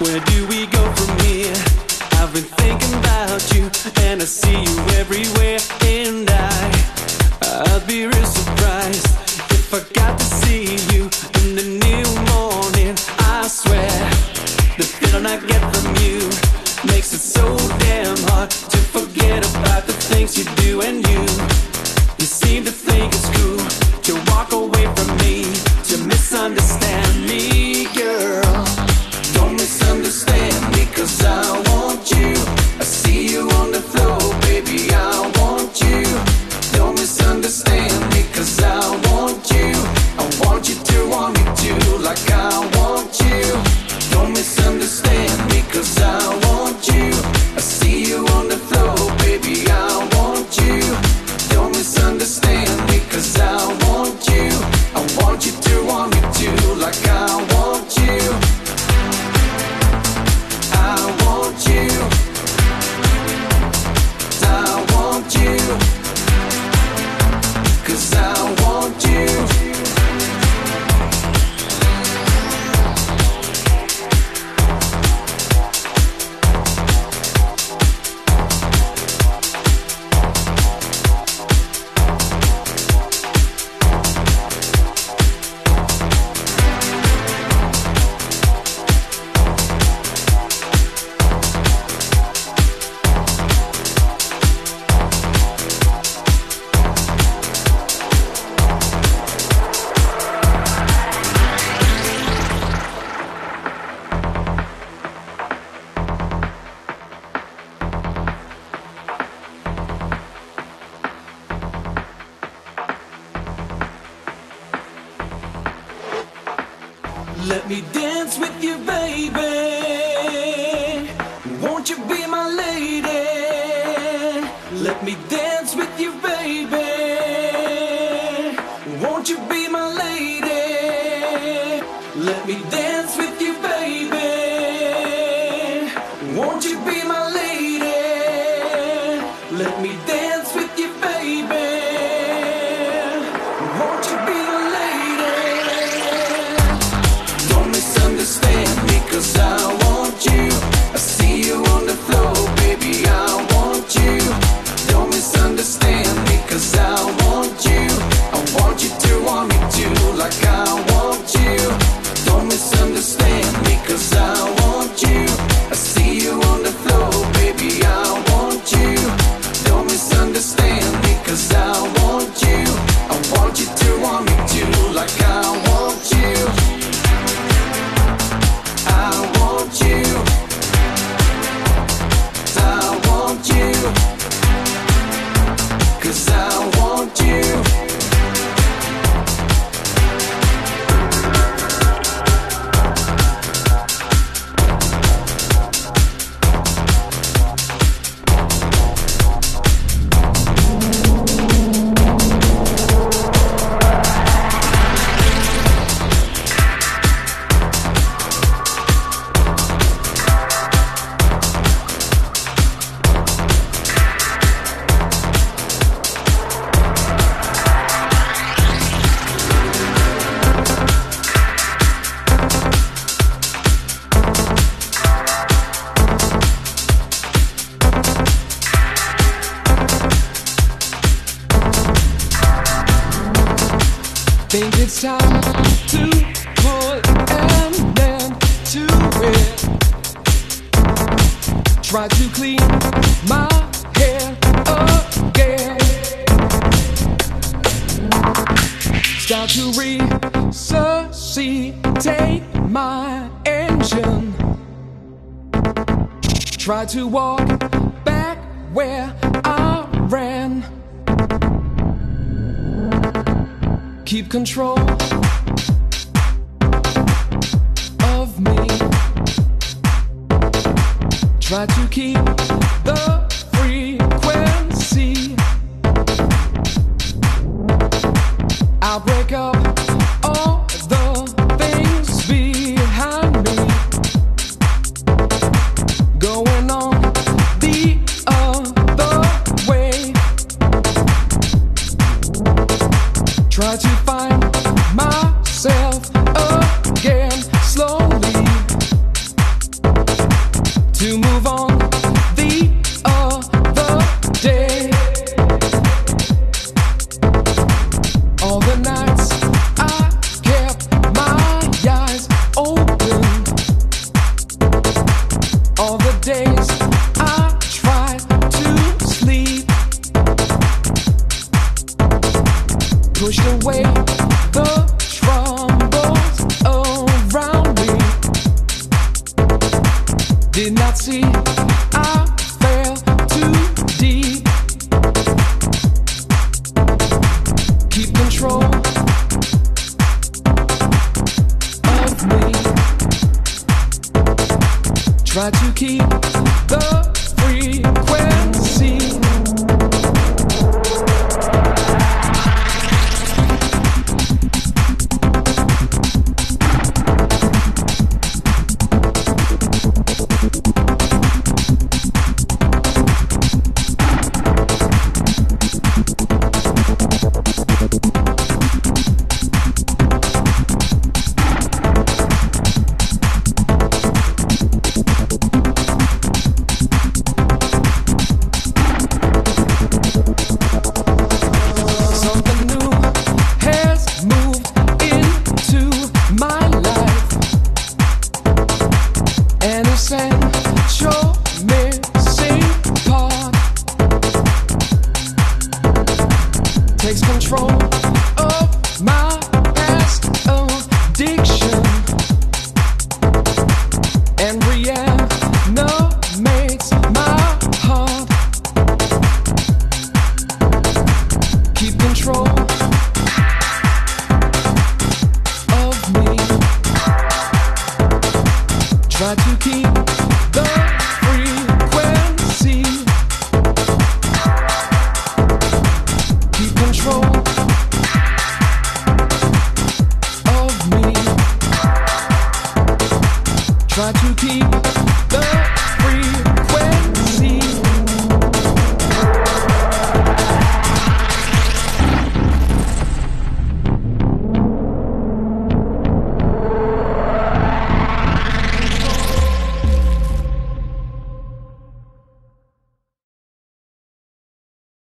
Where do we go from here? I've been thinking about you, and I see you everywhere. Let me dance with you, baby. think it's time to put an end to it. Try to clean my hair again. Start to resuscitate my engine. Try to walk back where I ran. keep control of me. Try to keep. but you keep the